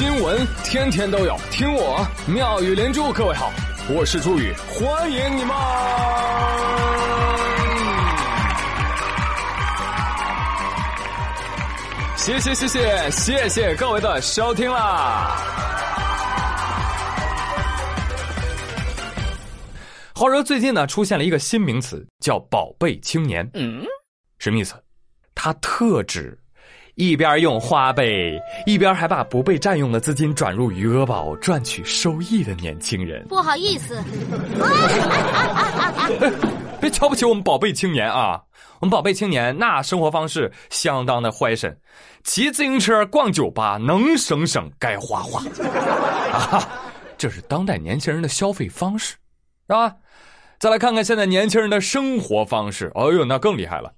新闻天天都有，听我妙语连珠。各位好，我是朱宇，欢迎你们！谢谢谢谢谢谢各位的收听啦！话说最近呢，出现了一个新名词，叫“宝贝青年”。嗯，什么意思？它特指一边用花呗，一边还把不被占用的资金转入余额宝赚取收益的年轻人。不好意思，别瞧不起我们宝贝青年啊！我们宝贝青年那生活方式相当的坏神，骑自行车逛酒吧，能省省该花花。啊，这是当代年轻人的消费方式，是吧？再来看看现在年轻人的生活方式，哎呦，那更厉害了。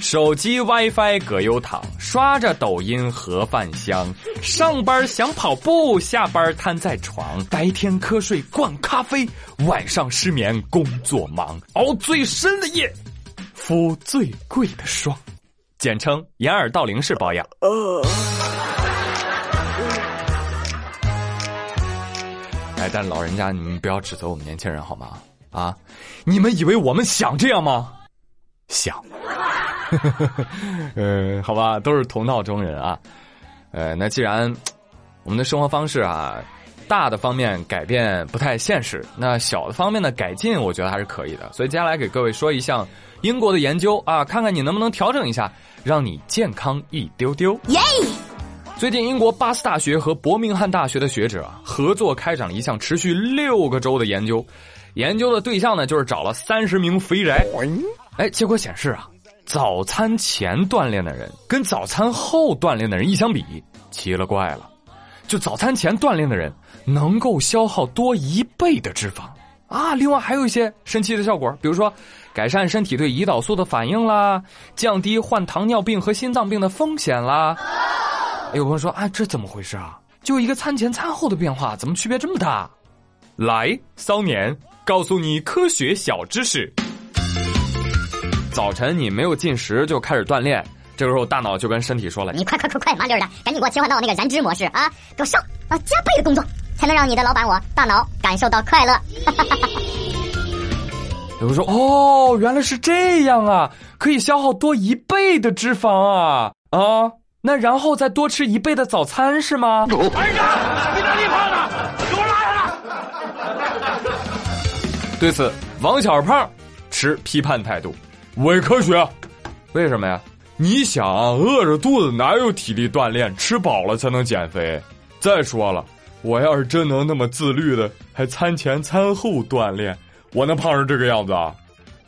手机 WiFi 葛优躺，刷着抖音盒饭香。上班想跑步，下班瘫在床。白天瞌睡灌咖啡，晚上失眠工作忙。熬最深的夜，敷最贵的霜，简称掩耳盗铃式保养。呃哎，但老人家，你们不要指责我们年轻人好吗？啊！你们以为我们想这样吗？想，呃，好吧，都是同道中人啊。呃，那既然我们的生活方式啊，大的方面改变不太现实，那小的方面的改进，我觉得还是可以的。所以接下来给各位说一项英国的研究啊，看看你能不能调整一下，让你健康一丢丢。耶！最近，英国巴斯大学和伯明翰大学的学者啊，合作开展了一项持续六个周的研究。研究的对象呢，就是找了三十名肥宅，哎，结果显示啊，早餐前锻炼的人跟早餐后锻炼的人一相比，奇了怪了，就早餐前锻炼的人能够消耗多一倍的脂肪啊！另外还有一些神奇的效果，比如说改善身体对胰岛素的反应啦，降低患糖尿病和心脏病的风险啦。有朋友说啊，这怎么回事啊？就一个餐前餐后的变化，怎么区别这么大？来，骚年。告诉你科学小知识：早晨你没有进食就开始锻炼，这个时候大脑就跟身体说了：“你快快快快麻溜的，赶紧给我切换到那个燃脂模式啊！给我上啊，加倍的工作，才能让你的老板我大脑感受到快乐。”有人说：“哦，原来是这样啊，可以消耗多一倍的脂肪啊啊！那然后再多吃一倍的早餐是吗？”班长，你哪里胖呢？对此，王小胖持批判态度，伪科学。为什么呀？你想，饿着肚子哪有体力锻炼？吃饱了才能减肥。再说了，我要是真能那么自律的，还餐前餐后锻炼，我能胖成这个样子啊？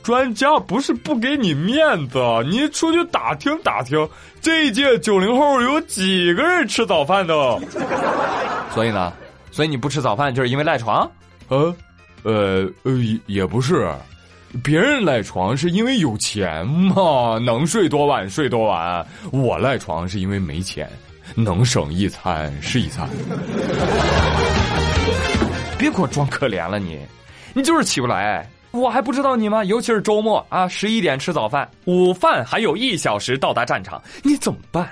专家不是不给你面子，你出去打听打听，这一届九零后有几个人吃早饭的？所以呢，所以你不吃早饭就是因为赖床？呃。呃呃，也不是，别人赖床是因为有钱嘛，能睡多晚睡多晚。我赖床是因为没钱，能省一餐是一餐。别给我装可怜了，你，你就是起不来。我还不知道你吗？尤其是周末啊，十一点吃早饭，午饭还有一小时到达战场，你怎么办？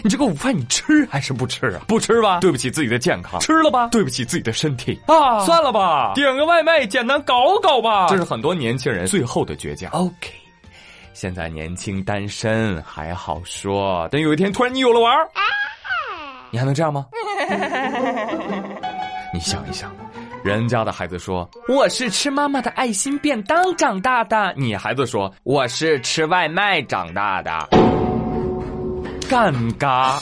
你这个午饭你吃还是不吃啊？不吃吧，对不起自己的健康；吃了吧，对不起自己的身体啊！算了吧，点个外卖简单搞搞吧。这是很多年轻人最后的倔强。OK，现在年轻单身还好说，等有一天突然你有了娃儿，你还能这样吗？你想一想，人家的孩子说我是吃妈妈的爱心便当长大的，你孩子说我是吃外卖长大的。尴尬。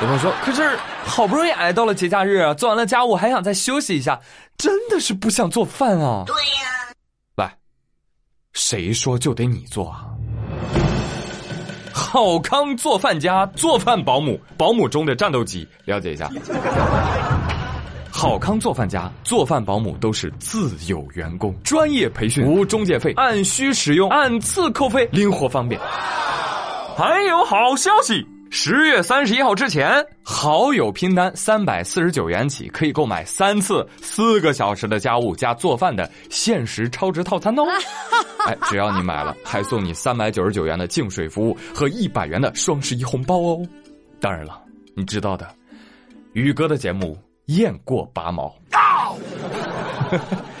有朋友说：“可是好不容易挨到了节假日，做完了家务还想再休息一下，真的是不想做饭啊。”对呀。来，谁说就得你做啊？好康做饭家，做饭保姆，保姆中的战斗机，了解一下。好康做饭家，做饭保姆都是自有员工，专业培训，无中介费，按需使用，按次扣费，灵活方便。还有好消息！十月三十一号之前，好友拼单三百四十九元起，可以购买三次四个小时的家务加做饭的限时超值套餐哦！哎，只要你买了，还送你三百九十九元的净水服务和一百元的双十一红包哦！当然了，你知道的，宇哥的节目雁过拔毛。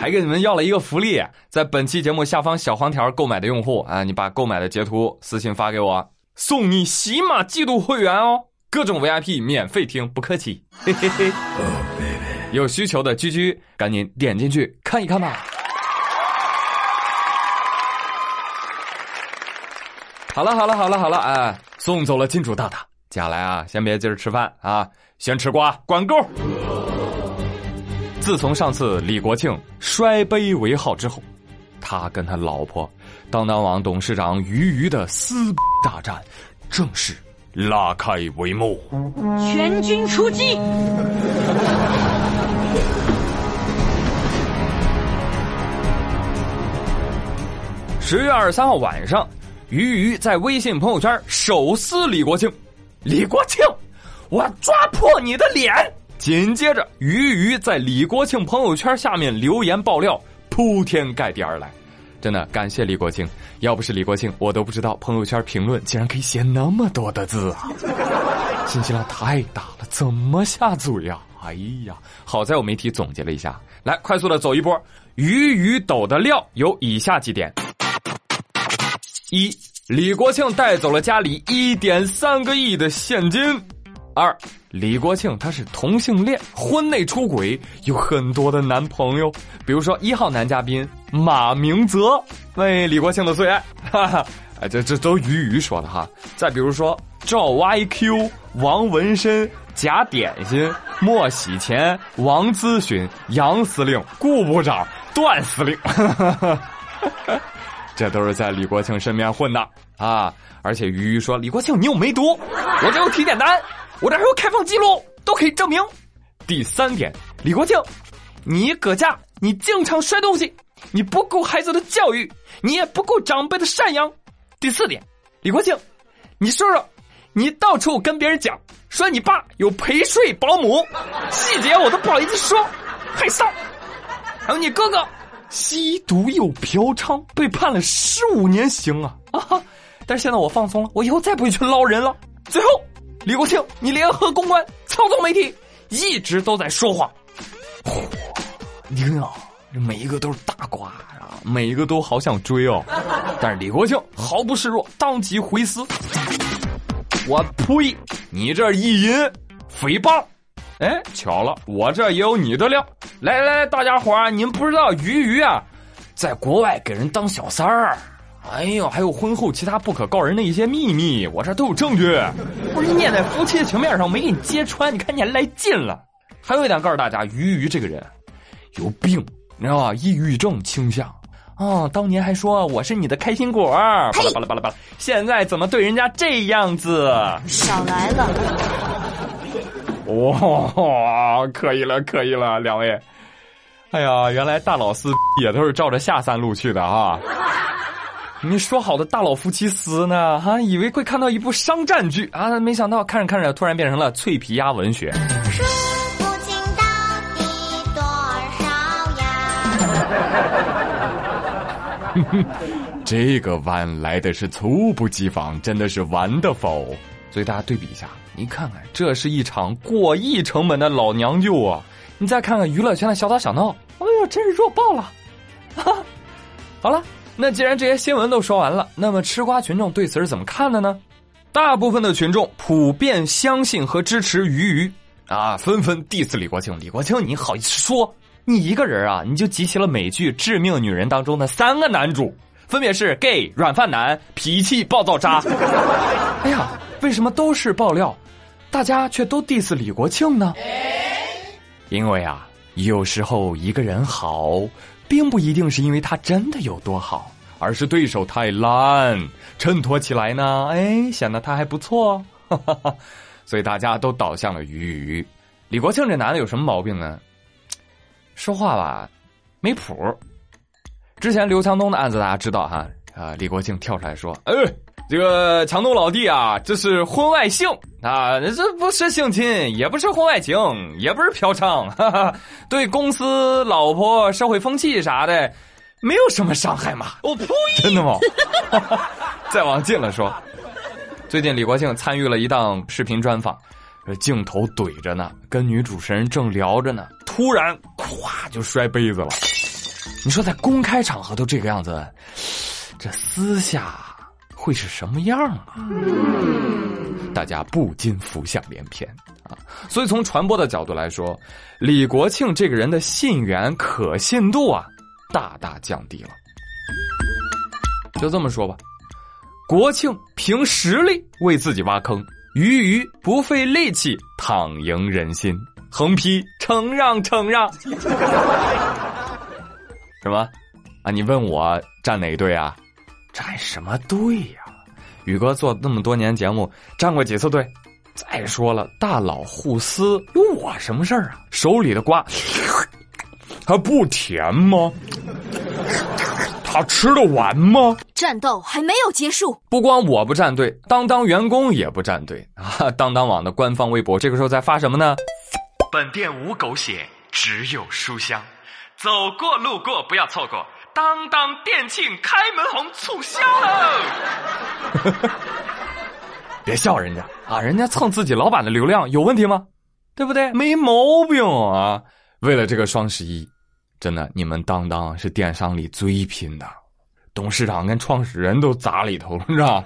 还给你们要了一个福利，在本期节目下方小黄条购买的用户啊，你把购买的截图私信发给我，送你喜马季度会员哦，各种 VIP 免费听，不客气。嘿嘿嘿。有需求的居居，赶紧点进去看一看吧。好了好了好了好了，哎，送走了金主大大，接下来啊，先别急着吃饭啊，先吃瓜，管够。自从上次李国庆摔杯为号之后，他跟他老婆当当网董事长俞渝的撕大战正式拉开帷幕。全军出击！十月二十三号晚上，俞渝在微信朋友圈手撕李国庆。李国庆，我抓破你的脸！紧接着，俞渝在李国庆朋友圈下面留言爆料，铺天盖地而来。真的感谢李国庆，要不是李国庆，我都不知道朋友圈评论竟然可以写那么多的字啊！信息量太大了，怎么下嘴呀？哎呀，好在我媒体总结了一下，来快速的走一波。鱼鱼抖的料有以下几点：一，李国庆带走了家里一点三个亿的现金；二。李国庆他是同性恋，婚内出轨，有很多的男朋友，比如说一号男嘉宾马明泽，为李国庆的最爱，哈哈，这这都鱼鱼说的哈。再比如说赵 YQ、王纹身、贾点心、莫喜钱、王咨询、杨司令、顾部长、段司令，哈哈哈这都是在李国庆身边混的啊。而且鱼鱼说李国庆你有梅毒，我这有体检单。我这还有开放记录，都可以证明。第三点，李国庆，你搁家你经常摔东西，你不顾孩子的教育，你也不顾长辈的赡养。第四点，李国庆，你说说，你到处跟别人讲说你爸有陪睡保姆，细节我都不好意思说，害臊。还有你哥哥吸毒又嫖娼，被判了十五年刑啊啊！但是现在我放松了，我以后再不会去捞人了。最后。李国庆，你联合公关操纵媒体，一直都在说谎。你看啊，每一个都是大瓜啊，每一个都好想追哦。但是李国庆毫不示弱，当即回撕。我呸！你这意淫诽谤！哎，巧了，我这也有你的料。来来来，大家伙儿，你们不知道鱼鱼啊，在国外给人当小三儿。哎呦，还有婚后其他不可告人的一些秘密，我这都有证据。不是念在夫妻的情面上，没给你揭穿，你看你还来劲了。还有一点告诉大家，鱼鱼这个人有病，你知道吧？抑郁症倾向啊。当年还说我是你的开心果，巴拉巴拉巴拉巴拉，现在怎么对人家这样子？少来了。哇，可以了，可以了，两位。哎呀，原来大老四也都是照着下三路去的啊。你说好的大佬夫妻撕呢？哈，以为会看到一部商战剧啊，没想到看着看着突然变成了脆皮鸭文学。数不清到底多少呀？这个弯来的是猝不及防，真的是玩的否？所以大家对比一下，你看看，这是一场过亿成本的老娘舅啊！你再看看娱乐圈的小打小闹，哎呦，真是弱爆了！哈，好了。那既然这些新闻都说完了，那么吃瓜群众对此是怎么看的呢？大部分的群众普遍相信和支持鱼鱼啊，纷纷 diss 李国庆。李国庆，你好意思说？你一个人啊，你就集齐了美剧《致命女人》当中的三个男主，分别是 gay、软饭男、脾气暴躁渣。哎呀，为什么都是爆料，大家却都 diss 李国庆呢？因为啊，有时候一个人好。并不一定是因为他真的有多好，而是对手太烂，衬托起来呢，哎，显得他还不错，所以大家都倒向了鱼鱼。李国庆这男的有什么毛病呢？说话吧，没谱。之前刘强东的案子大家知道哈，啊，李国庆跳出来说，哎。这个强东老弟啊，这是婚外性啊，这不是性侵，也不是婚外情，也不是嫖娼，哈哈，对公司、老婆、社会风气啥的，没有什么伤害嘛。我呸！真的吗？再往近了说，最近李国庆参与了一档视频专访，镜头怼着呢，跟女主持人正聊着呢，突然咵就摔杯子了。你说在公开场合都这个样子，这私下会是什么样啊？大家不禁浮想联翩啊！所以从传播的角度来说，李国庆这个人的信源可信度啊，大大降低了。就这么说吧，国庆凭实力为自己挖坑，鱼鱼不费力气躺赢人心，横批承让承让。什么？啊，你问我站哪队啊？站什么队呀？宇哥做那么多年节目，站过几次队？再说了，大佬互撕有我什么事儿啊？手里的瓜，还不甜吗？他吃得完吗？战斗还没有结束。不光我不站队，当当员工也不站队啊！当当网的官方微博这个时候在发什么呢？本店无狗血，只有书香。走过路过不要错过，当当店庆开门红促销喽！别笑人家啊，人家蹭自己老板的流量有问题吗？对不对？没毛病啊！为了这个双十一，真的，你们当当是电商里最拼的，董事长跟创始人都砸里头了，是吧？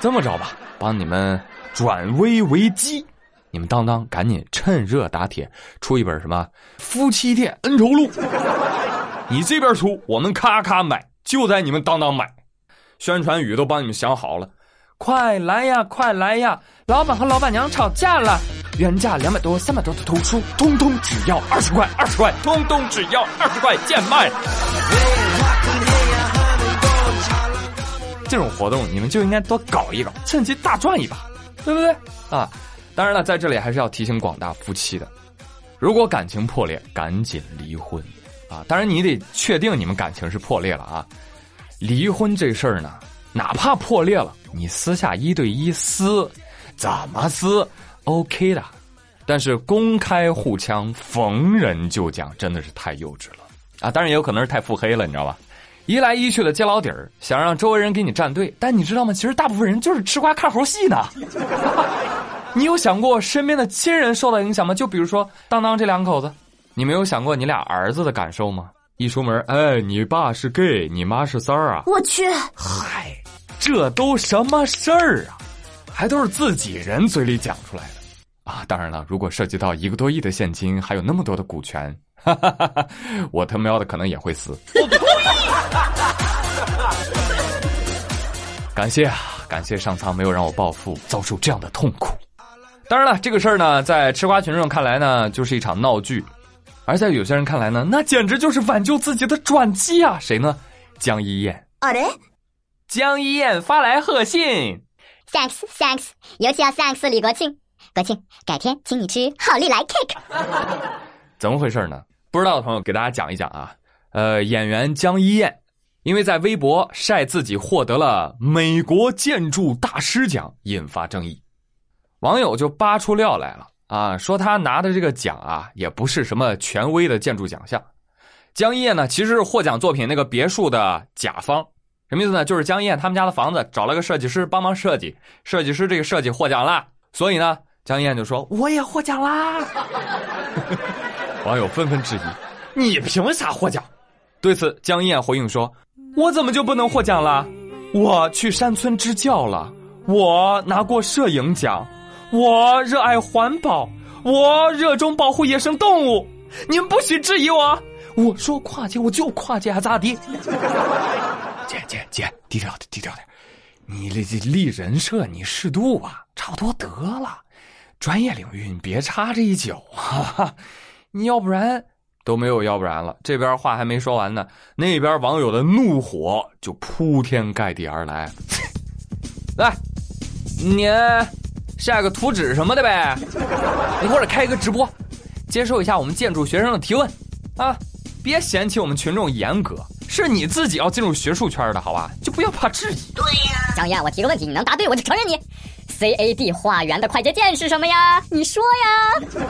这么着吧，帮你们转危为机。你们当当赶紧趁热打铁出一本什么夫妻店恩仇录，你这边出，我们咔咔买，就在你们当当买，宣传语都帮你们想好了，快来呀，快来呀！老板和老板娘吵架了，原价两百多、三百多的图书，通通只要二十块，二十块，通通只要二十块，贱卖！这种活动你们就应该多搞一搞，趁机大赚一把，对不对啊？当然了，在这里还是要提醒广大夫妻的，如果感情破裂，赶紧离婚啊！当然你得确定你们感情是破裂了啊。离婚这事儿呢，哪怕破裂了，你私下一对一撕，怎么撕，OK 的。但是公开互呛、逢人就讲，真的是太幼稚了啊！当然也有可能是太腹黑了，你知道吧？一来一去的揭老底儿，想让周围人给你站队，但你知道吗？其实大部分人就是吃瓜看猴戏呢。你有想过身边的亲人受到影响吗？就比如说当当这两口子，你没有想过你俩儿子的感受吗？一出门，哎，你爸是 gay，你妈是三儿啊！我去，嗨，这都什么事儿啊？还都是自己人嘴里讲出来的啊！当然了，如果涉及到一个多亿的现金，还有那么多的股权，哈哈哈哈我他喵的可能也会死。感谢啊，感谢上苍没有让我暴富，遭受这样的痛苦。当然了，这个事儿呢，在吃瓜群众看来呢，就是一场闹剧；而在有些人看来呢，那简直就是挽救自己的转机啊！谁呢？江一燕。啊嘞，江一燕发来贺信，thanks thanks，尤其要 thanks 李国庆，国庆改天请你吃好利来 cake。怎么回事呢？不知道的朋友给大家讲一讲啊。呃，演员江一燕，因为在微博晒自己获得了美国建筑大师奖，引发争议。网友就扒出料来了啊，说他拿的这个奖啊，也不是什么权威的建筑奖项。江一燕呢，其实是获奖作品那个别墅的甲方，什么意思呢？就是江一燕他们家的房子找了个设计师帮忙设计，设计师这个设计获奖了，所以呢，江一燕就说我也获奖啦。网友纷纷质疑：你凭啥获奖？对此，江一燕回应说：我怎么就不能获奖了？我去山村支教了，我拿过摄影奖。我热爱环保，我热衷保护野生动物，你们不许质疑我。我说跨界我就跨界，还咋地？姐姐姐，低调点，低调点。你这这立人设，你适度吧，差不多得了。专业领域你别插这一脚啊！你要不然都没有要不然了。这边话还没说完呢，那边网友的怒火就铺天盖地而来。来，你。下个图纸什么的呗，你或者开一个直播，接受一下我们建筑学生的提问，啊，别嫌弃我们群众严格，是你自己要进入学术圈的好吧，就不要怕质疑。对呀，江燕，我提个问题，你能答对我就承认你。CAD 画圆的快捷键是什么呀？你说呀。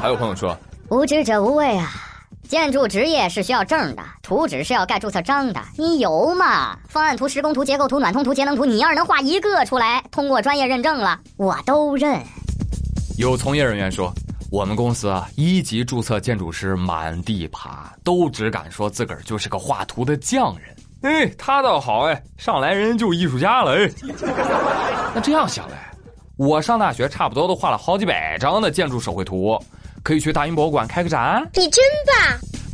还有朋友说，无知者无畏啊。建筑职业是需要证的，图纸是要盖注册章的。你有吗？方案图、施工图、结构图、暖通图、节能图，你要是能画一个出来，通过专业认证了，我都认。有从业人员说，我们公司啊，一级注册建筑师满地爬，都只敢说自个儿就是个画图的匠人。哎，他倒好哎，上来人就艺术家了哎。那这样想来，我上大学差不多都画了好几百张的建筑手绘图，可以去大英博物馆开个展。你真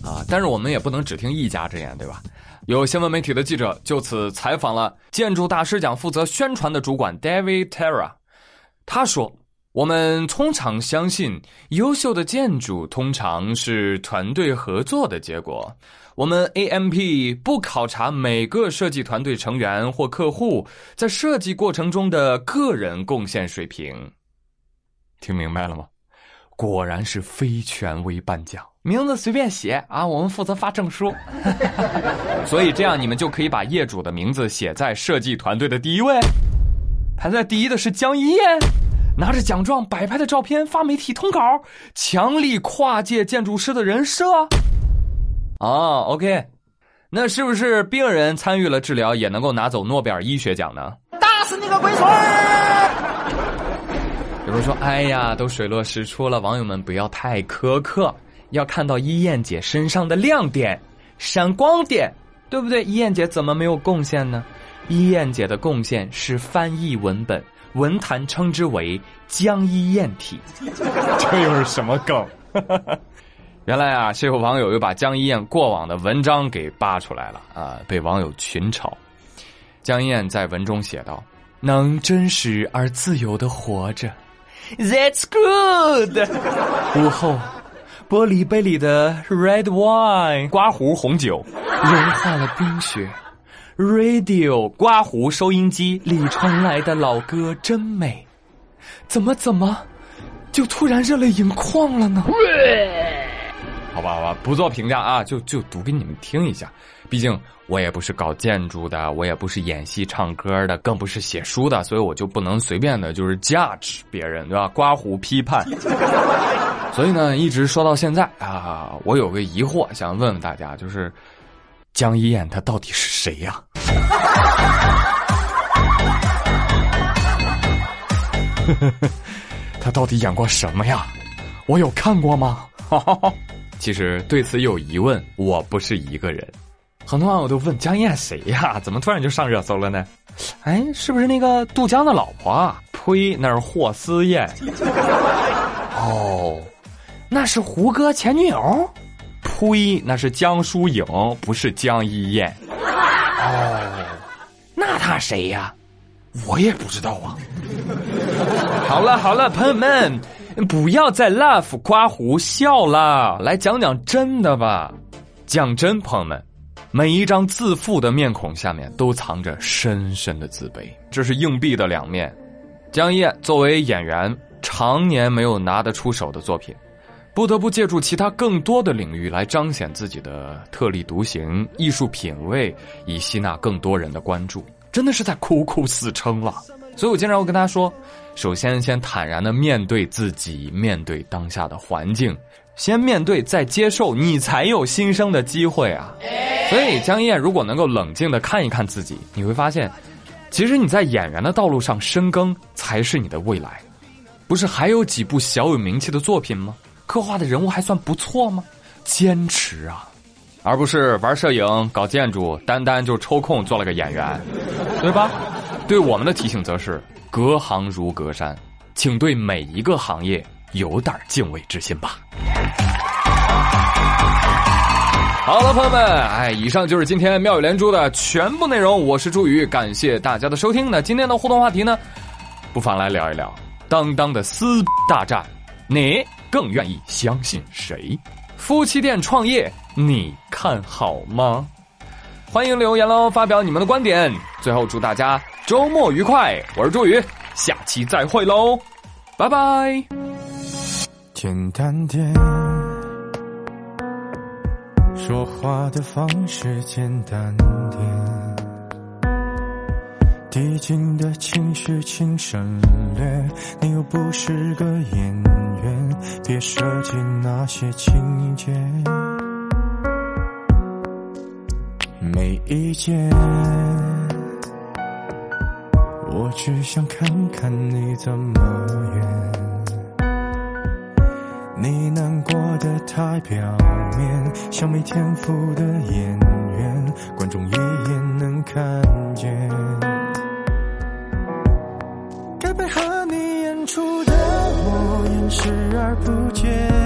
棒啊！但是我们也不能只听一家之言，对吧？有新闻媒体的记者就此采访了建筑大师奖负责宣传的主管 David Terra，他说。我们通常相信，优秀的建筑通常是团队合作的结果。我们 AMP 不考察每个设计团队成员或客户在设计过程中的个人贡献水平。听明白了吗？果然是非权威颁奖，名字随便写啊，我们负责发证书。所以这样，你们就可以把业主的名字写在设计团队的第一位。排在第一的是江一燕。拿着奖状摆拍的照片发媒体通稿，强力跨界建筑师的人设。哦，OK，那是不是病人参与了治疗也能够拿走诺贝尔医学奖呢？打死你个龟孙有我说：“哎呀，都水落石出了，网友们不要太苛刻，要看到一燕姐身上的亮点、闪光点，对不对？一燕姐怎么没有贡献呢？一燕姐的贡献是翻译文本。”文坛称之为“江一燕体”，这又是什么梗？原来啊，是有网友又把江一燕过往的文章给扒出来了啊，被网友群嘲。江一燕在文中写道：“能真实而自由的活着，That's good。”午后，玻璃杯里的 red wine 刮胡红酒融化了冰雪。Radio 刮胡收音机里传来的老歌真美，怎么怎么就突然热泪盈眶了呢？好吧，好吧，不做评价啊，就就读给你们听一下。毕竟我也不是搞建筑的，我也不是演戏唱歌的，更不是写书的，所以我就不能随便的就是 judge 别人，对吧？刮胡批判。所以呢，一直说到现在啊，我有个疑惑想问问大家，就是。江一燕，她到底是谁呀？她到底演过什么呀？我有看过吗？其实对此有疑问，我不是一个人。很多网友都问江一燕谁呀？怎么突然就上热搜了呢？哎，是不是那个杜江的老婆？啊？呸，那是霍思燕。哦，那是胡歌前女友。呸！那是江疏影，不是江一燕。哦，那他谁呀？我也不知道啊。好了好了，朋友们，不要再 laugh 刮胡笑了，来讲讲真的吧。讲真，朋友们，每一张自负的面孔下面都藏着深深的自卑，这是硬币的两面。江一燕作为演员，常年没有拿得出手的作品。不得不借助其他更多的领域来彰显自己的特立独行、艺术品味，以吸纳更多人的关注，真的是在苦苦死撑了。所以我经常会跟他说：，首先先坦然的面对自己，面对当下的环境，先面对再接受，你才有新生的机会啊。所以江一燕如果能够冷静的看一看自己，你会发现，其实你在演员的道路上深耕才是你的未来，不是还有几部小有名气的作品吗？刻画的人物还算不错吗？坚持啊，而不是玩摄影、搞建筑，单单就抽空做了个演员，对吧？对我们的提醒则是：隔行如隔山，请对每一个行业有点敬畏之心吧。好了，朋友们，哎，以上就是今天妙语连珠的全部内容。我是朱宇，感谢大家的收听。那今天的互动话题呢，不妨来聊一聊当当的撕大战，你？更愿意相信谁？夫妻店创业，你看好吗？欢迎留言喽，发表你们的观点。最后祝大家周末愉快，我是朱宇，下期再会喽，拜拜。简单点，说话的方式简单点。递进的情绪，请省略。你又不是个演员，别设计那些情节。没意见，只想看看你怎么演，你难过的太表面，像没天赋的演员，观众一眼能看见，该配合你演出的我演视而不见。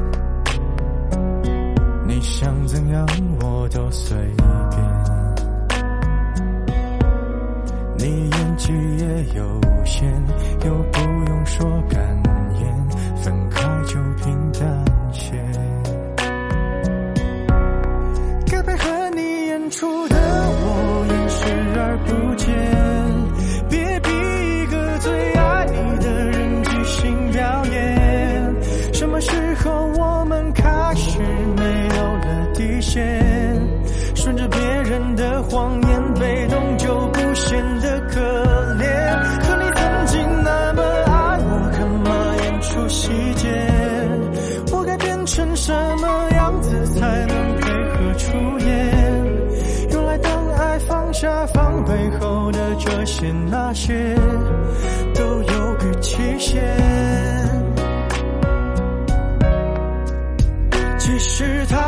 想怎样我都随便。你演技也有限，又不用说感言，分开就平淡些。该配合你演出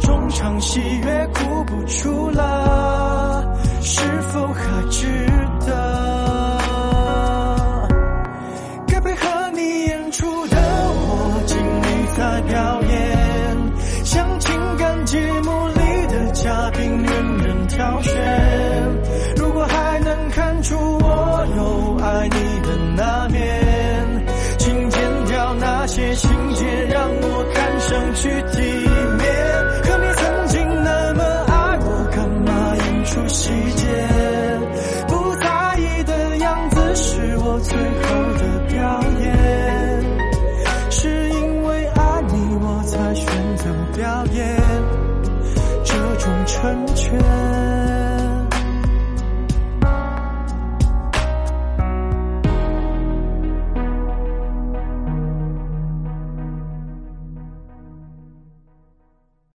中场戏越哭不出了，是否还值得？该配合你演出的我尽力在表演，像情感节目里的嘉宾任人挑选。